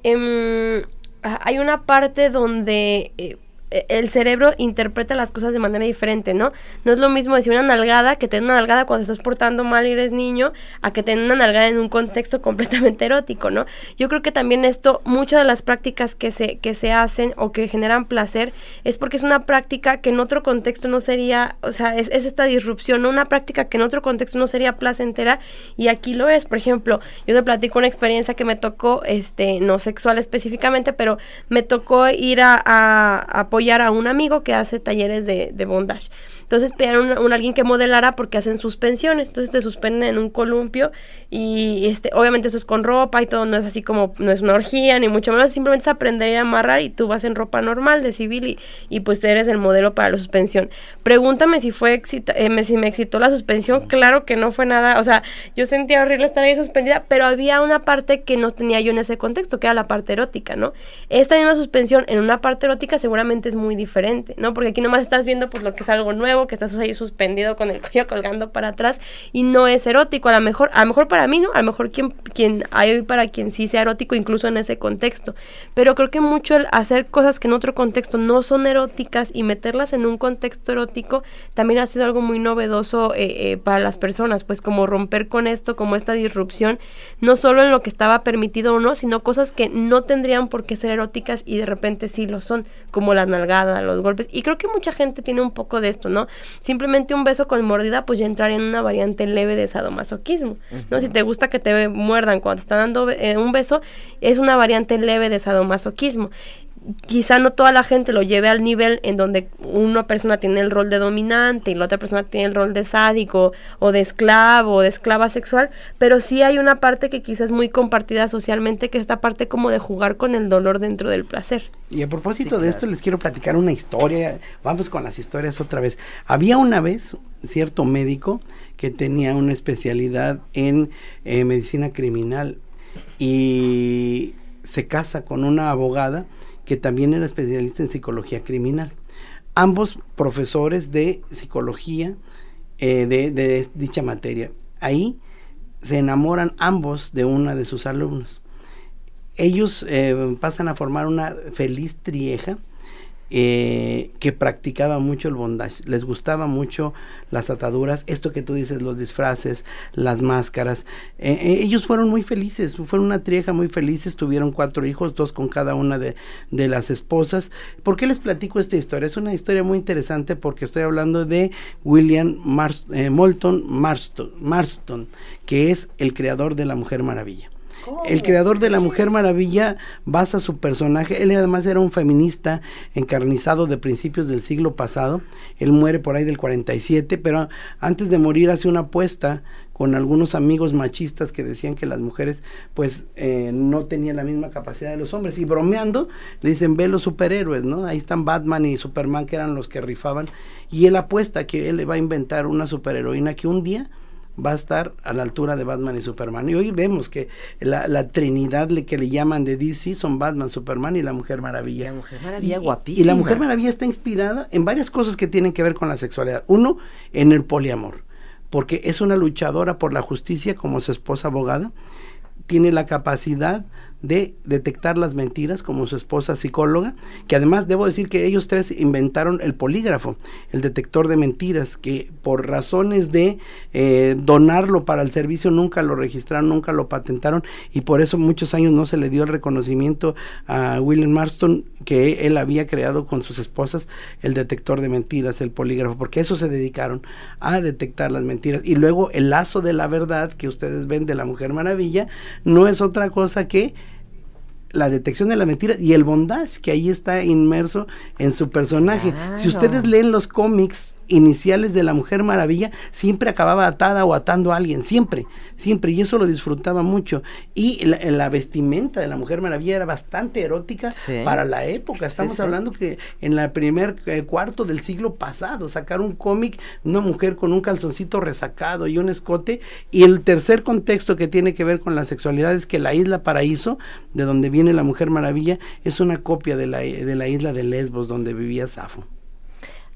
em, hay una parte donde... Eh, el cerebro interpreta las cosas de manera diferente, ¿no? No es lo mismo decir una nalgada que tener una nalgada cuando estás portando mal y eres niño, a que tener una nalgada en un contexto completamente erótico, ¿no? Yo creo que también esto, muchas de las prácticas que se, que se hacen o que generan placer, es porque es una práctica que en otro contexto no sería, o sea, es, esta disrupción, ¿no? Una práctica que en otro contexto no sería placentera y aquí lo es. Por ejemplo, yo te platico una experiencia que me tocó, este, no sexual específicamente, pero me tocó ir a, a, a un amigo que hace talleres de, de bondage. Entonces pidieron un, alguien que modelara porque hacen suspensiones. Entonces te suspenden en un columpio y este, obviamente eso es con ropa y todo, no es así como, no es una orgía ni mucho menos, simplemente es aprender a amarrar y tú vas en ropa normal de civil y, y pues eres el modelo para la suspensión. Pregúntame si fue eh, si me excitó la suspensión, claro que no fue nada, o sea, yo sentía horrible estar ahí suspendida, pero había una parte que no tenía yo en ese contexto, que era la parte erótica, ¿no? Esta misma suspensión en una parte erótica seguramente muy diferente, ¿no? Porque aquí nomás estás viendo pues lo que es algo nuevo, que estás ahí suspendido con el cuello colgando para atrás y no es erótico, a lo mejor, a lo mejor para mí, ¿no? A lo mejor quien, quien hay para quien sí sea erótico, incluso en ese contexto. Pero creo que mucho el hacer cosas que en otro contexto no son eróticas y meterlas en un contexto erótico también ha sido algo muy novedoso eh, eh, para las personas, pues como romper con esto, como esta disrupción, no solo en lo que estaba permitido o no, sino cosas que no tendrían por qué ser eróticas y de repente sí lo son, como las los golpes. Y creo que mucha gente tiene un poco de esto, ¿no? Simplemente un beso con mordida, pues ya entraría en una variante leve de sadomasoquismo, ¿no? Si te gusta que te muerdan cuando te están dando eh, un beso, es una variante leve de sadomasoquismo quizá no toda la gente lo lleve al nivel en donde una persona tiene el rol de dominante y la otra persona tiene el rol de sádico o de esclavo o de esclava sexual, pero sí hay una parte que quizás es muy compartida socialmente, que es esta parte como de jugar con el dolor dentro del placer. Y a propósito de esto les quiero platicar una historia, vamos con las historias otra vez. Había una vez cierto médico que tenía una especialidad en eh, medicina criminal y se casa con una abogada que también era especialista en psicología criminal. Ambos profesores de psicología eh, de, dicha materia. Ahí se enamoran ambos de una de sus alumnos. Ellos eh, pasan a formar una feliz trieja eh, que practicaba mucho el bondage, les gustaba mucho las ataduras, esto que tú dices, los disfraces, las máscaras. Eh, eh, ellos fueron muy felices, fueron una trieja muy felices, tuvieron cuatro hijos, dos con cada una de, de las esposas. ¿Por qué les platico esta historia? Es una historia muy interesante porque estoy hablando de William Moulton Marston, Marston, que es el creador de La Mujer Maravilla. El creador de La Mujer Maravilla basa su personaje, él además era un feminista encarnizado de principios del siglo pasado, él muere por ahí del 47, pero antes de morir hace una apuesta con algunos amigos machistas que decían que las mujeres pues eh, no tenían la misma capacidad de los hombres. Y bromeando le dicen ve los superhéroes, ¿no? Ahí están Batman y Superman que eran los que rifaban. Y él apuesta que él le va a inventar una superheroína que un día va a estar a la altura de Batman y Superman. Y hoy vemos que la, trinidad le, que le llaman de DC son Batman, Superman y la Mujer Maravilla. La Mujer Maravilla guapísima. Y la Mujer Maravilla está inspirada en varias cosas que tienen que ver con la sexualidad. Uno, en el poliamor, porque es una luchadora por la justicia como su esposa abogada, tiene la capacidad de detectar las mentiras como su esposa psicóloga, que además debo decir que ellos tres inventaron el polígrafo, el detector de mentiras, que por razones de eh, donarlo para el servicio nunca lo registraron, nunca lo patentaron y por eso muchos años no se le dio el reconocimiento a William Marston que él había creado con sus esposas el detector de mentiras, el polígrafo, porque eso se dedicaron a detectar las mentiras. Y luego el lazo de la verdad que ustedes ven de la Mujer Maravilla no es otra cosa que la detección de la mentira y el bondage que ahí está inmerso en su personaje. Si ustedes leen los cómics iniciales de la Mujer Maravilla siempre acababa atada o atando a alguien, siempre, siempre, y eso lo disfrutaba mucho. Y la, la vestimenta de la Mujer Maravilla era bastante erótica para la época. Estamos hablando que en el primer eh, cuarto del siglo pasado, sacar un cómic, una mujer con un calzoncito resacado y un escote, y el tercer contexto que tiene que ver con la sexualidad es que la isla Paraíso, de donde viene la Mujer Maravilla, es una copia de la, de la isla de Lesbos, donde vivía Safo.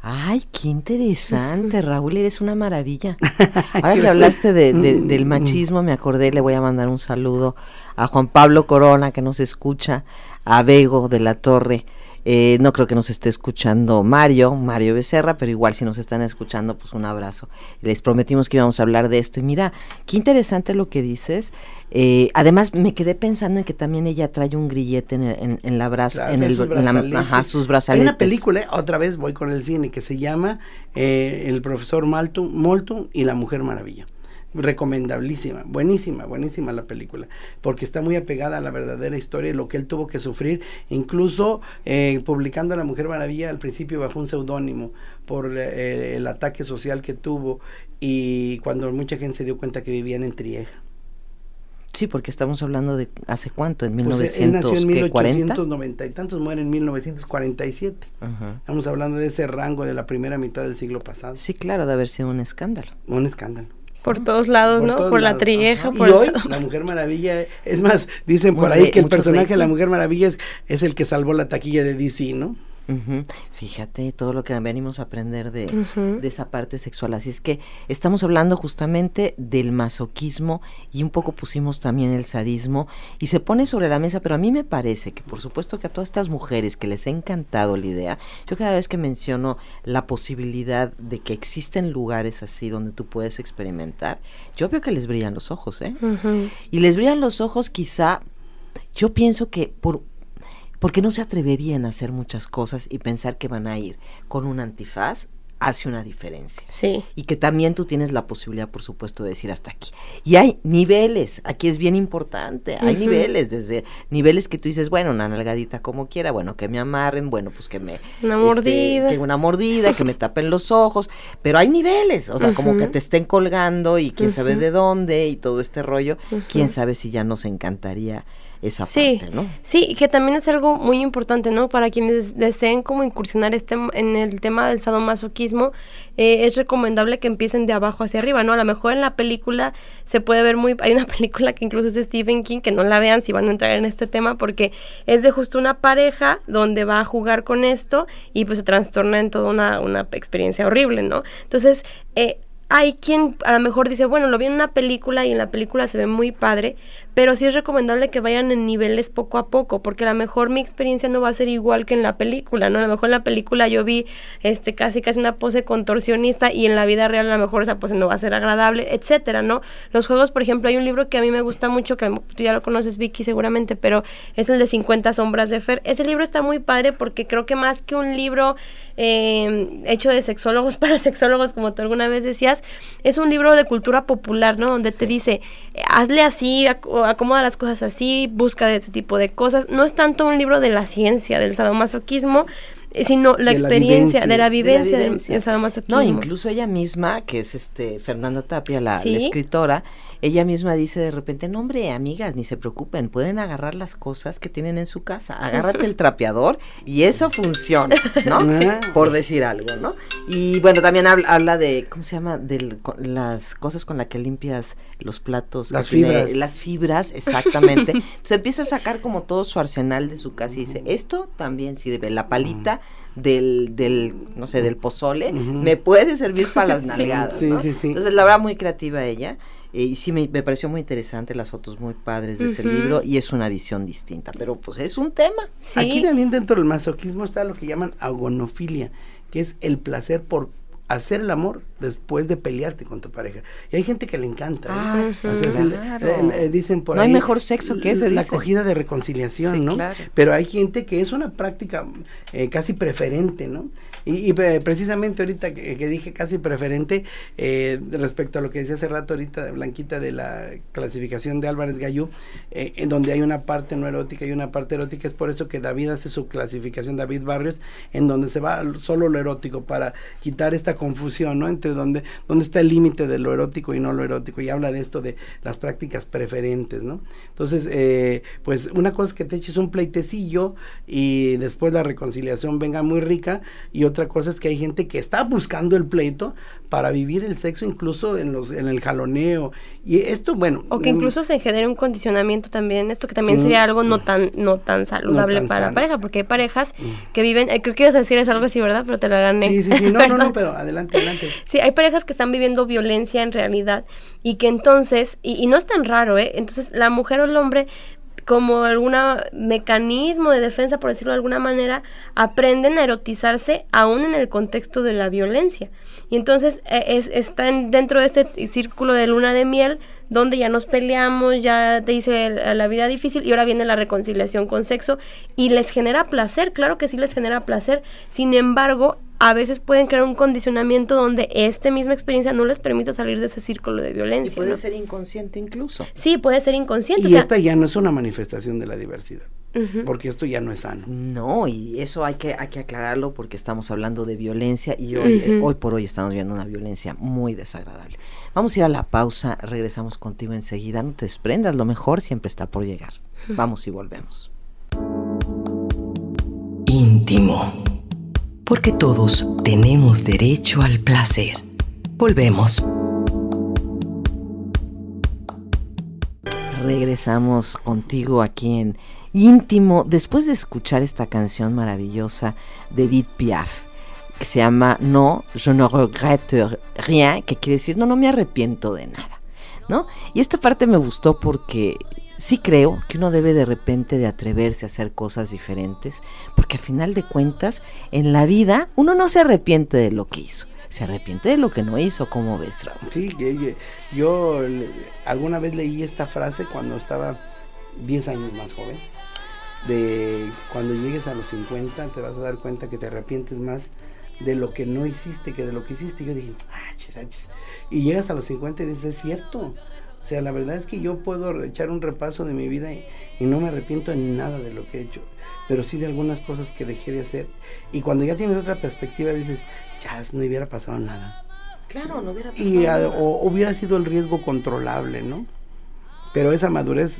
Ay, qué interesante, Raúl, eres una maravilla. Ahora que hablaste de, mm, del mm. machismo, me acordé, le voy a mandar un saludo a Juan Pablo Corona, que nos escucha, a Bego de la Torre, eh, no creo que nos esté escuchando Mario, Mario Becerra, pero igual si nos están escuchando, pues un abrazo. Les prometimos que íbamos a hablar de esto. Y mira, qué interesante lo que dices. Eh, además, me quedé pensando en que también ella trae un grillete en, en, la brazo, en, el, la, ajá, sus brazaletes. Hay una película, otra vez voy con el cine, que se llama eh, El profesor Malton, Molton y la Mujer Maravilla recomendabilísima, buenísima, buenísima la película, porque está muy apegada a la verdadera historia y lo que él tuvo que sufrir, incluso eh, publicando a La Mujer Maravilla al principio bajo un seudónimo por eh, el ataque social que tuvo y cuando mucha gente se dio cuenta que vivían en Trieja. Sí, porque estamos hablando de hace cuánto, en 1940. Pues él nació en 1890 y tantos, mueren en 1947. Estamos hablando de ese rango de la primera mitad del siglo pasado. Sí, claro, de haber sido un escándalo. Un escándalo por todos lados, ¿no? por la trieja, por y hoy, la Mujer Maravilla, es más, dicen por ahí que el personaje de la Mujer Maravilla es, es, el que salvó la taquilla de DC, ¿no? Fíjate todo lo que venimos a aprender de, de, esa parte sexual. Así es que estamos hablando justamente del masoquismo y un poco pusimos también el sadismo y se pone sobre la mesa, pero a mí me parece que por supuesto que a todas estas mujeres que les ha encantado la idea, yo cada vez que menciono la posibilidad de que existen lugares así donde tú puedes experimentar, yo veo que les brillan los ojos, ¿eh? Y les brillan los ojos quizá, yo pienso que por porque no se atreverían a hacer muchas cosas y pensar que van a ir con un antifaz hace una diferencia. Sí. Y que también tú tienes la posibilidad, por supuesto, de decir hasta aquí. Y hay niveles, aquí es bien importante, hay niveles, desde niveles que tú dices, bueno, una nalgadita como quiera, bueno, que me amarren, bueno, pues que me... Una este, mordida. Que una mordida, que me tapen los ojos, pero hay niveles, o sea, como que te estén colgando y quién sabe de dónde y todo este rollo, quién sabe si ya nos encantaría esa sí, parte, ¿no? Sí, que también es algo muy importante, ¿no? Para quienes deseen como incursionar este, en el tema del sadomasoquismo, eh, es recomendable que empiecen de abajo hacia arriba, ¿no? A lo mejor en la película se puede ver muy... Hay una película que incluso es de Stephen King, que no la vean si van a entrar en este tema, porque es de justo una pareja donde va a jugar con esto y pues se trastorna en toda una, una experiencia horrible, ¿no? Entonces, eh, hay quien a lo mejor dice, bueno, lo vi en una película y en la película se ve muy padre, pero sí es recomendable que vayan en niveles poco a poco, porque a lo mejor mi experiencia no va a ser igual que en la película, ¿no? A lo mejor en la película yo vi este casi casi una pose contorsionista y en la vida real a lo mejor esa pose no va a ser agradable, etcétera, ¿no? Los juegos, por ejemplo, hay un libro que a mí me gusta mucho, que tú ya lo conoces, Vicky, seguramente, pero es el de 50 sombras de Fer. Ese libro está muy padre porque creo que más que un libro eh, hecho de sexólogos para sexólogos, como tú alguna vez decías, es un libro de cultura popular, ¿no? Donde te dice, hazle así, acomoda las cosas así, busca de ese tipo de cosas. No es tanto un libro de la ciencia, del sadomasoquismo, eh, sino la De la experiencia, vivencia. de la De la vivencia del sadomasoquismo. No, incluso ella misma, que es este Fernanda Tapia, la, escritora, ella misma dice de repente, no hombre, amigas, ni se preocupen, pueden agarrar las cosas que tienen en su casa, agárrate el trapeador y eso funciona, ¿no? Ah. Por decir algo, ¿no? Y bueno, también habla, habla de, ¿cómo se llama? De las cosas con las que limpias los platos. Las tiene- fibras. Las fibras, exactamente. Entonces empieza a sacar como todo su arsenal de su casa y dice, esto también sirve, la palita del, del, no sé, del pozole, me puede servir para las nalgadas. Sí, ¿no? sí, sí. Entonces, la verdad, muy creativa ella. Eh, Y sí, me, me pareció muy interesante, las fotos muy padres de ese libro, y es una visión distinta, pero pues es un tema. Sí. Aquí también dentro del masoquismo está lo que llaman agonofilia, que es el placer por hacer el amor después de pelearte con tu pareja. Y hay gente que le encanta. ¿eh? Ah, O sea, le- claro. le- le dicen por No hay mejor sexo que ese, La acogida de reconciliación, Sí, ¿no? claro. Pero hay gente que es una práctica eh, casi preferente, ¿no? Y, y, eh, precisamente ahorita que, que dije casi preferente, eh, respecto a lo que decía hace rato ahorita Blanquita de la clasificación de Álvarez Gallú, eh, en donde hay una parte no erótica y una parte erótica, es por eso que David hace su clasificación, David Barrios, en donde se va solo lo erótico para quitar esta confusión, ¿no? Entre donde, donde está el límite de lo erótico y no lo erótico, y habla de esto de las prácticas preferentes, ¿no? Entonces, eh, pues una cosa es que te eches un pleitecillo y después la reconciliación venga muy rica, y otra cosa es que hay gente que está buscando el pleito para vivir el sexo incluso en los en el jaloneo y esto bueno O que mm, incluso se genere un condicionamiento también, esto que también Sí. sería algo no tan no tan saludable tan para la pareja, porque hay parejas Mm. que viven, eh, creo que ibas a decir es algo así, ¿verdad? Pero te la gané. sí sí sí no no no pero adelante adelante Sí, hay parejas que están viviendo violencia en realidad y que entonces, y, no es tan raro, ¿eh? Entonces la mujer o el hombre como algún mecanismo de defensa, por decirlo de alguna manera, aprenden a erotizarse aún en el contexto de la violencia. Y entonces eh, es, están dentro de este círculo de luna de miel donde ya nos peleamos, ya te hice la vida difícil y ahora viene la reconciliación con sexo y les genera placer, claro que sí les genera placer, sin embargo, a veces pueden crear un condicionamiento donde esta misma experiencia no les permite salir de ese círculo de Y violencia. puede ¿no? ser inconsciente incluso. Sí, puede ser inconsciente. y o sea, esta ya no es una manifestación de la diversidad porque esto ya no es sano No, y eso hay que, hay que aclararlo porque estamos hablando de violencia y hoy, eh, hoy por hoy estamos viendo una violencia muy desagradable. Vamos a ir a la pausa, regresamos contigo enseguida. No te desprendas, lo mejor siempre está por llegar. Vamos y volvemos. íntimo. Porque todos tenemos derecho al placer. Volvemos. Regresamos contigo aquí en íntimo después de escuchar esta canción maravillosa de Edith Piaf que se llama No, je ne regrette rien, que quiere decir no, no me arrepiento de nada, ¿no? Y esta parte me gustó porque sí creo que uno debe de repente de atreverse a hacer cosas diferentes, porque a final de cuentas en la vida uno no se arrepiente de lo que hizo, se arrepiente de lo que no hizo, como ves, Raúl? Sí, yo le- alguna vez leí esta frase cuando estaba 10 años más joven, de cuando llegues a los 50 te vas a dar cuenta que te arrepientes más de lo que no hiciste que de lo que hiciste. Y yo dije, achis, achis. Y llegas a los 50 y dices, es cierto. O sea, la verdad es que yo puedo echar un repaso de mi vida y, y no me arrepiento en nada de lo que he hecho, pero sí de algunas cosas que dejé de hacer. Y cuando ya tienes otra perspectiva dices, ya no hubiera pasado nada Claro, no hubiera y a- o hubiera sido el riesgo controlable, ¿no? Pero esa madurez,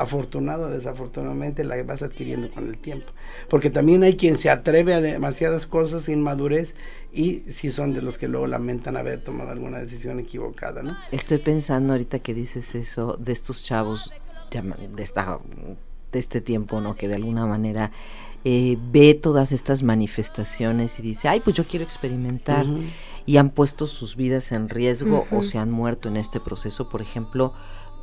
afortunado o desafortunadamente, la vas adquiriendo con el tiempo. Porque también hay quien se atreve a demasiadas cosas sin madurez y sí son de los que luego lamentan haber tomado alguna decisión equivocada, ¿no? Estoy pensando ahorita que dices eso de estos chavos de esta de este tiempo, ¿no? Que de alguna manera eh, ve todas estas manifestaciones y dice, ay, pues yo quiero experimentar. Y han puesto sus vidas en riesgo o se han muerto en este proceso, por ejemplo,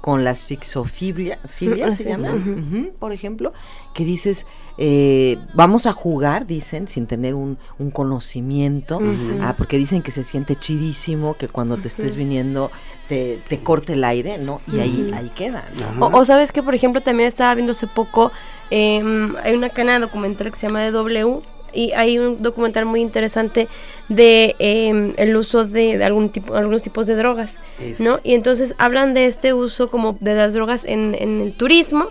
con las fixofilias, ¿filias se. Ujú, por ejemplo, que dices, eh, vamos a jugar, dicen, sin tener un, un conocimiento, ah, porque dicen que se siente chidísimo, que cuando te estés viniendo te, te corte el aire, ¿no? Y ahí, ahí queda. O, o sabes que, por ejemplo, también estaba viendo hace poco, em, hay una cadena documental que se llama DW y hay un documental muy interesante de em, el uso de, de algún tipo, algunos tipos de drogas. ¿no? Y entonces hablan de este uso como de las drogas en, en el turismo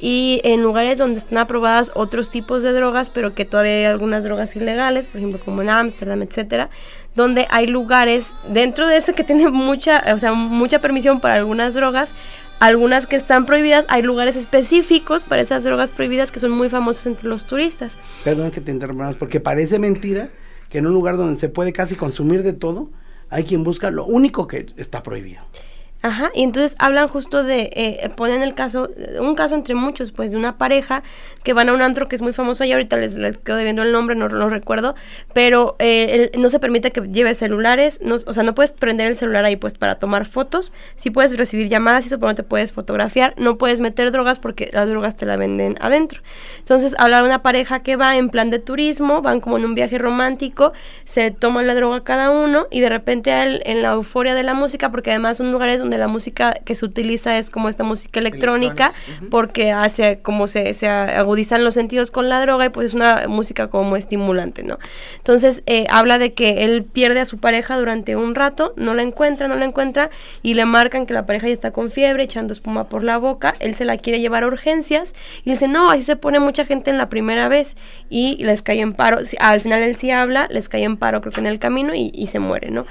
y en lugares donde están aprobadas otros tipos de drogas, pero que todavía hay algunas drogas ilegales, por ejemplo como en Ámsterdam, etcétera, donde hay lugares dentro de ese que tiene mucha, o sea, mucha permisión para algunas drogas, algunas que están prohibidas, hay lugares específicos para esas drogas prohibidas que son muy famosos entre los turistas. Perdón que te interrumpas, porque parece mentira que en un lugar donde se puede casi consumir de todo, hay quien busca lo único que está prohibido. Ajá, y entonces hablan justo de, eh, ponen el caso, un caso entre muchos, pues de una pareja que van a un antro que es muy famoso y ahorita les, les quedo debiendo el nombre, no lo recuerdo, pero eh, no se permite que lleves celulares, no, o sea, no puedes prender el celular ahí pues para tomar fotos, sí puedes recibir llamadas y no te puedes fotografiar, no puedes meter drogas porque las drogas te la venden adentro. Entonces habla de una pareja que va en plan de turismo, van como en un viaje romántico, se toman la droga cada uno y de repente en la euforia de la música, porque además son lugares donde la música que se utiliza es como esta música electrónica, porque hace como se, se, agudizan los sentidos con la droga y pues es una música como estimulante, ¿no? Entonces eh, habla de que él pierde a su pareja durante un rato, no la encuentra, no la encuentra y le marcan que la pareja ya está con fiebre, echando espuma por la boca, él se la quiere llevar a urgencias y le dice, no, así se pone mucha gente en la primera vez y les cae en paro, al final él sí habla, les cae en paro creo que en el camino y, se muere, ¿no?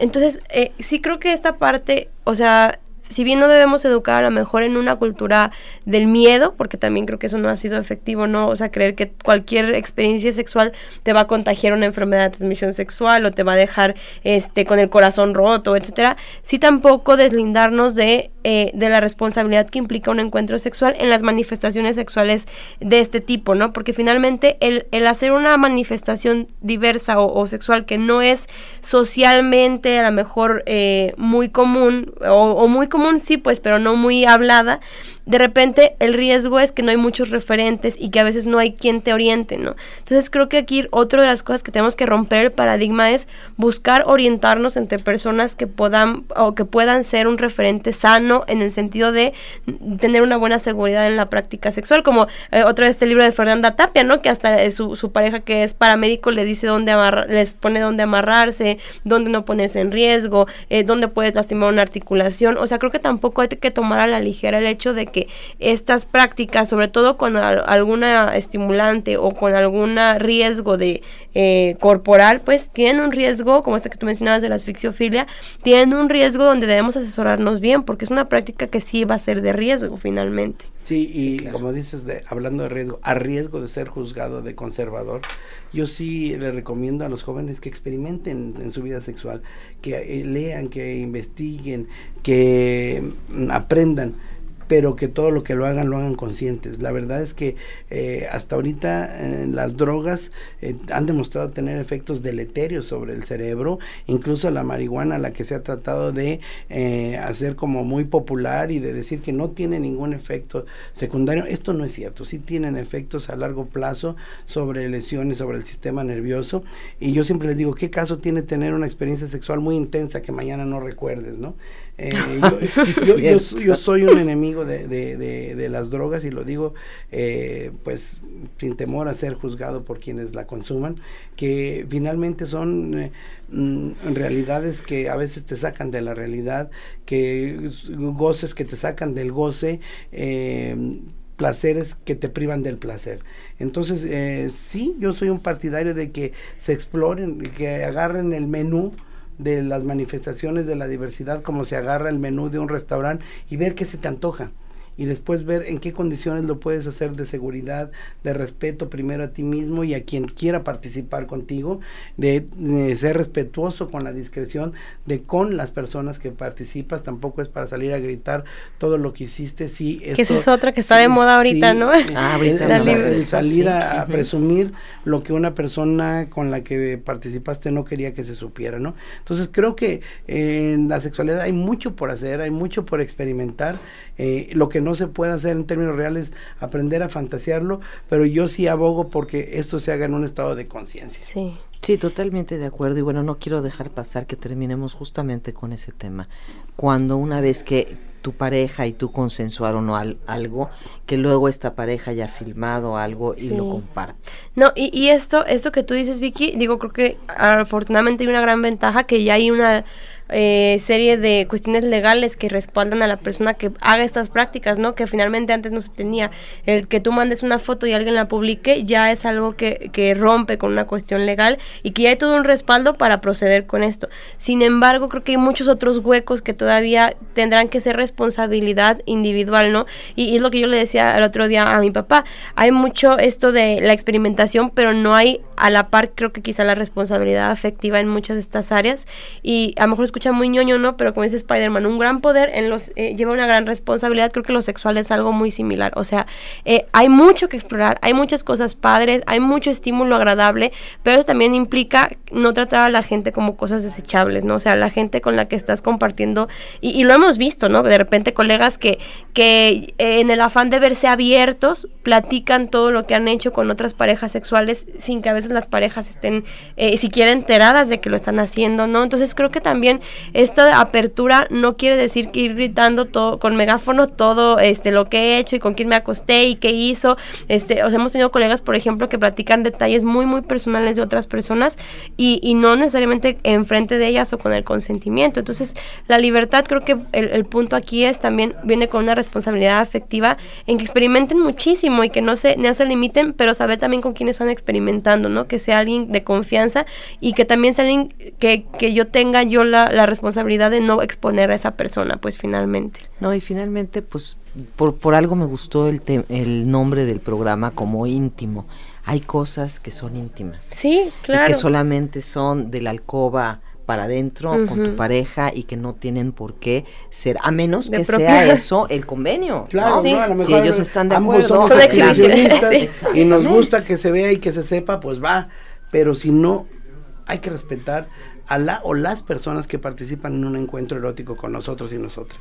Entonces, eh, sí creo que esta parte o sea, si bien no debemos educar a lo mejor en una cultura del miedo, porque también creo que eso no ha sido efectivo, ¿no? O sea, creer que cualquier experiencia sexual te va a contagiar una enfermedad de transmisión sexual o te va a dejar este con el corazón roto, etcétera. Sí tampoco deslindarnos de, eh, de la responsabilidad que implica un encuentro sexual en las manifestaciones sexuales de este tipo, ¿no? Porque finalmente el, el hacer una manifestación diversa o, sexual que no es socialmente a lo mejor eh, muy común o, o muy común sí, pues, pero no muy hablada, de repente el riesgo es que no hay muchos referentes y que a veces no hay quien te oriente, ¿no? Entonces creo que aquí otra de las cosas que tenemos que romper el paradigma es buscar orientarnos entre personas que puedan o que puedan ser un referente sano en el sentido de tener una buena seguridad en la práctica sexual, como eh, otra vez este libro de Fernanda Tapia, ¿no? Que hasta su, su pareja que es paramédico le dice dónde les pone dónde amarrarse, dónde no ponerse en riesgo, eh, dónde puedes lastimar una articulación, o sea, creo que tampoco hay que tomar a la ligera el hecho de que estas prácticas, sobre todo con alguna estimulante o con algún riesgo de eh, corporal, pues tienen un riesgo, como esta que tú mencionabas de la asfixiofilia, tienen un riesgo donde debemos asesorarnos bien, porque es una práctica que sí va a ser de riesgo finalmente. Sí, y como dices, de, hablando de riesgo, a riesgo de ser juzgado de conservador, yo sí le recomiendo a los jóvenes que experimenten en su vida sexual, que eh, lean, que investiguen, que mm, aprendan pero que todo lo que lo hagan lo hagan conscientes. La verdad es que eh, hasta ahorita eh, las drogas eh, han demostrado tener efectos deleterios sobre el cerebro, incluso la marihuana, la que se ha tratado de hacer como muy popular y de decir que no tiene ningún efecto secundario, esto no es cierto, sí tienen efectos a largo plazo sobre lesiones, sobre el sistema nervioso, y yo siempre les digo, ¿qué caso tiene tener una experiencia sexual muy intensa que mañana no recuerdes, ¿no? Eh, yo, soy un enemigo de, las drogas y lo digo eh, pues sin temor a ser juzgado por quienes la consuman, que finalmente son eh, mm, realidades que a veces te sacan de la realidad, que goces que te sacan del goce placeres que te privan del placer. Entonces, eh, sí, yo soy un partidario de que se exploren, que agarren el menú de las manifestaciones de la diversidad, como se agarra el menú de un restaurante y ver qué se te antoja y después ver en qué condiciones lo puedes hacer de seguridad, de respeto primero a ti mismo y a quien quiera participar contigo, de, ser respetuoso con la discreción de con las personas que participas, tampoco es para salir a gritar todo lo que hiciste, sí. que esa es otra que está de moda ahorita, ¿no? Ah, ahorita. El, salir a, presumir lo que una persona con la que participaste no quería que se supiera, ¿no? Entonces creo que en la sexualidad hay mucho por hacer, hay mucho por experimentar, eh, lo que no se puede hacer en términos reales, aprender a fantasearlo, pero yo sí abogo porque esto se haga en un estado de conciencia. Sí. Sí, totalmente de acuerdo. Y bueno, no quiero dejar pasar que terminemos justamente con ese tema. Cuando una vez que tu pareja y tú consensuaron algo, que luego esta pareja haya filmado algo y lo comparte. No, y, y, esto, esto que tú dices, Vicky, digo, creo que afortunadamente hay una gran ventaja que ya hay una eh, serie de cuestiones legales que respaldan a la persona que haga estas prácticas, ¿no? Que finalmente antes no se tenía. El que tú mandes una foto y alguien la publique ya es algo que, que rompe con una cuestión legal y que ya hay todo un respaldo para proceder con esto. Sin embargo, creo que hay muchos otros huecos que todavía tendrán que ser responsabilidad individual, ¿no? Y, es lo que yo le decía el otro día a mi papá. Hay mucho esto de la experimentación, pero no hay a la par, creo que quizá la responsabilidad afectiva en muchas de estas áreas. Y a lo mejor muy ñoño, ¿no? Pero como dice Spider-Man, un gran poder en los, eh, lleva una gran responsabilidad. Creo que lo sexual es algo muy similar. O sea, eh, hay mucho que explorar, hay muchas cosas padres, hay mucho estímulo agradable, pero eso también implica no tratar a la gente como cosas desechables, ¿no? O sea, la gente con la que estás compartiendo, y, lo hemos visto, ¿no? De repente colegas que, que eh, en el afán de verse abiertos, platican todo lo que han hecho con otras parejas sexuales sin que a veces las parejas estén eh, siquiera enteradas de que lo están haciendo, ¿no? Entonces creo que también esta apertura no quiere decir que ir gritando todo con megáfono todo este lo que he hecho y con quién me acosté y qué hizo. Este, o sea, hemos tenido colegas, por ejemplo, que platican detalles muy muy personales de otras personas y, y no necesariamente enfrente de ellas o con el consentimiento. Entonces, la libertad creo que el, punto aquí es también viene con una responsabilidad afectiva en que experimenten muchísimo y que no se, no se limiten, pero saber también con quién están experimentando, ¿no? Que sea alguien de confianza y que también sea alguien que, que yo tenga yo la, la responsabilidad de no exponer a esa persona, pues finalmente. No, y finalmente, pues por, por algo me gustó el, el nombre del programa como íntimo. Hay cosas que son íntimas. Sí, claro. Y que solamente son de la alcoba para adentro con tu pareja y que no tienen por qué ser, a menos que sea eso el convenio. Claro, ¿no? a lo mejor si ellos están de acuerdo. somos exhibicionistas y nos gusta que se vea y que se sepa, pues va. Pero si no, hay que respetar a la o las personas que participan en un encuentro erótico con nosotros y nosotras.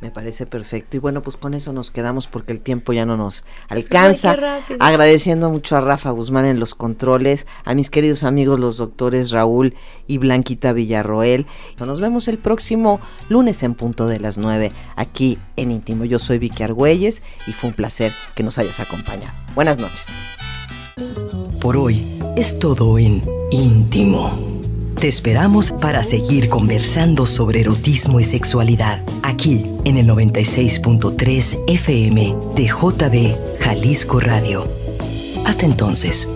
Me parece perfecto. Y bueno, pues con eso nos quedamos porque el tiempo ya no nos alcanza. Agradeciendo mucho a Rafa Guzmán en los controles, a mis queridos amigos los doctores Raúl y Blanquita Villarroel. Nos vemos el próximo lunes en punto de las 9 aquí en Íntimo. Yo soy Vicky Argüelles y fue un placer que nos hayas acompañado. Buenas noches. Por hoy es todo en Íntimo. Te esperamos para seguir conversando sobre erotismo y sexualidad aquí en el 96.3 FM de JB Jalisco Radio. Hasta entonces.